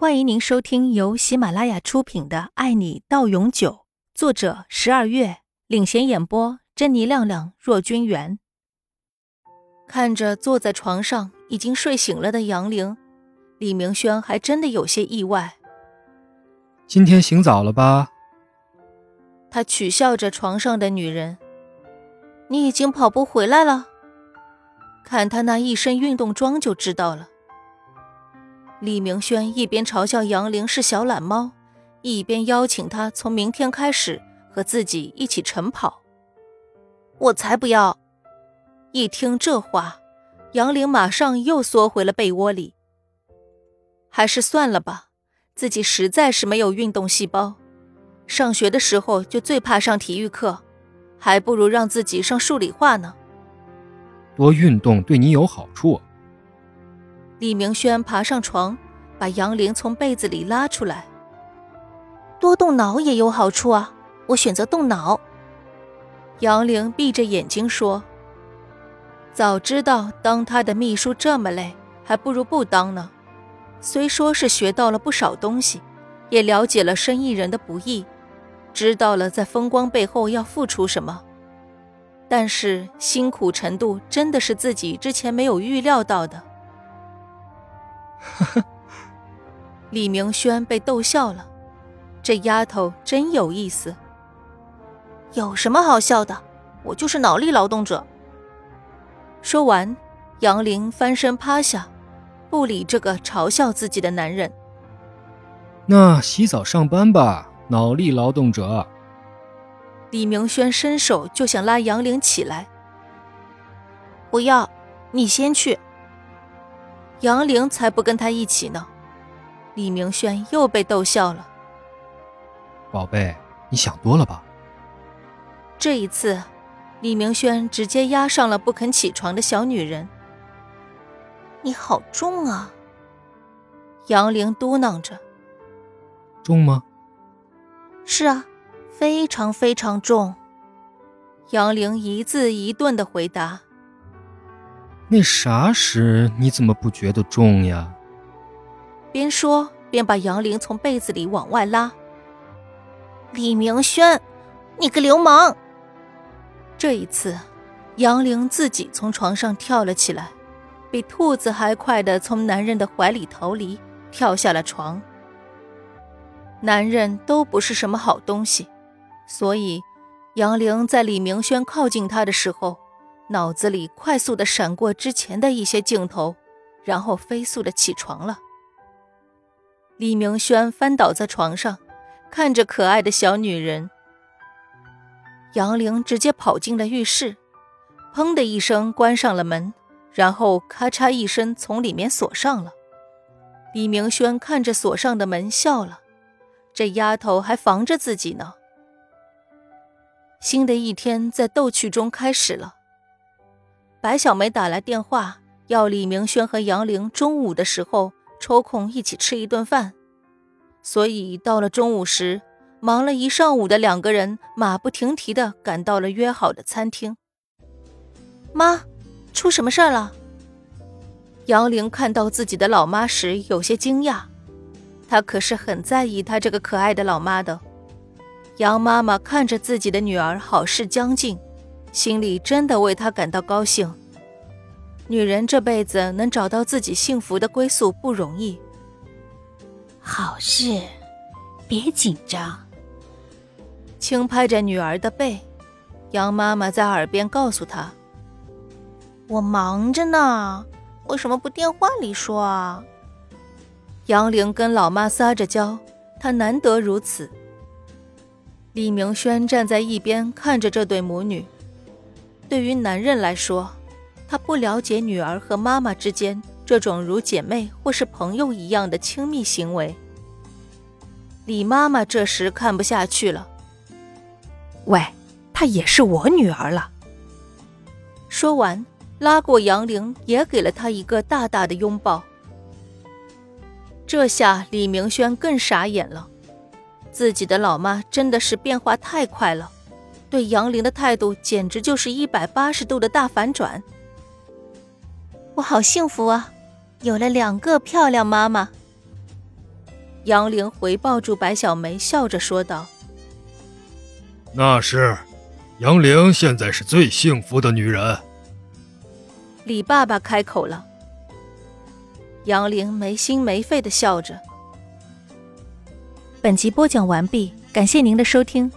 欢迎您收听由喜马拉雅出品的《爱你到永久》，作者十二月领衔演播，珍妮、亮亮、若君元。看着坐在床上已经睡醒了的杨玲，李明轩还真的有些意外。今天醒早了吧？他取笑着床上的女人：“你已经跑步回来了？看他那一身运动装就知道了。”李明轩一边嘲笑杨玲是小懒猫，一边邀请她从明天开始和自己一起晨跑。我才不要！一听这话，杨玲马上又缩回了被窝里。还是算了吧，自己实在是没有运动细胞。上学的时候就最怕上体育课，还不如让自己上数理化呢。多运动对你有好处。李明轩爬上床，把杨玲从被子里拉出来。多动脑也有好处啊，我选择动脑。杨玲闭着眼睛说：“早知道当他的秘书这么累，还不如不当呢。虽说是学到了不少东西，也了解了生意人的不易，知道了在风光背后要付出什么，但是辛苦程度真的是自己之前没有预料到的。”呵呵，李明轩被逗笑了，这丫头真有意思。有什么好笑的？我就是脑力劳动者。说完，杨玲翻身趴下，不理这个嘲笑自己的男人。那洗澡上班吧，脑力劳动者。李明轩伸手就想拉杨玲起来。不要，你先去。杨玲才不跟他一起呢，李明轩又被逗笑了。宝贝，你想多了吧？这一次，李明轩直接压上了不肯起床的小女人。你好重啊！杨玲嘟囔着。重吗？是啊，非常非常重。杨玲一字一顿的回答。那啥时你怎么不觉得重呀？边说边把杨玲从被子里往外拉。李明轩，你个流氓！这一次，杨玲自己从床上跳了起来，比兔子还快的从男人的怀里逃离，跳下了床。男人都不是什么好东西，所以杨玲在李明轩靠近她的时候。脑子里快速的闪过之前的一些镜头，然后飞速的起床了。李明轩翻倒在床上，看着可爱的小女人。杨玲直接跑进了浴室，砰的一声关上了门，然后咔嚓一声从里面锁上了。李明轩看着锁上的门笑了，这丫头还防着自己呢。新的一天在逗趣中开始了。白小梅打来电话，要李明轩和杨玲中午的时候抽空一起吃一顿饭。所以到了中午时，忙了一上午的两个人马不停蹄地赶到了约好的餐厅。妈，出什么事了？杨玲看到自己的老妈时有些惊讶，她可是很在意她这个可爱的老妈的。杨妈妈看着自己的女儿好事将近。心里真的为她感到高兴。女人这辈子能找到自己幸福的归宿不容易。好事，别紧张。轻拍着女儿的背，杨妈妈在耳边告诉她：“我忙着呢，为什么不电话里说啊？”杨玲跟老妈撒着娇，她难得如此。李明轩站在一边看着这对母女。对于男人来说，他不了解女儿和妈妈之间这种如姐妹或是朋友一样的亲密行为。李妈妈这时看不下去了：“喂，她也是我女儿了。”说完，拉过杨玲，也给了她一个大大的拥抱。这下李明轩更傻眼了，自己的老妈真的是变化太快了。对杨玲的态度简直就是一百八十度的大反转。我好幸福啊，有了两个漂亮妈妈。杨玲回抱住白小梅，笑着说道：“那是，杨玲现在是最幸福的女人。”李爸爸开口了。杨玲没心没肺的笑着。本集播讲完毕，感谢您的收听。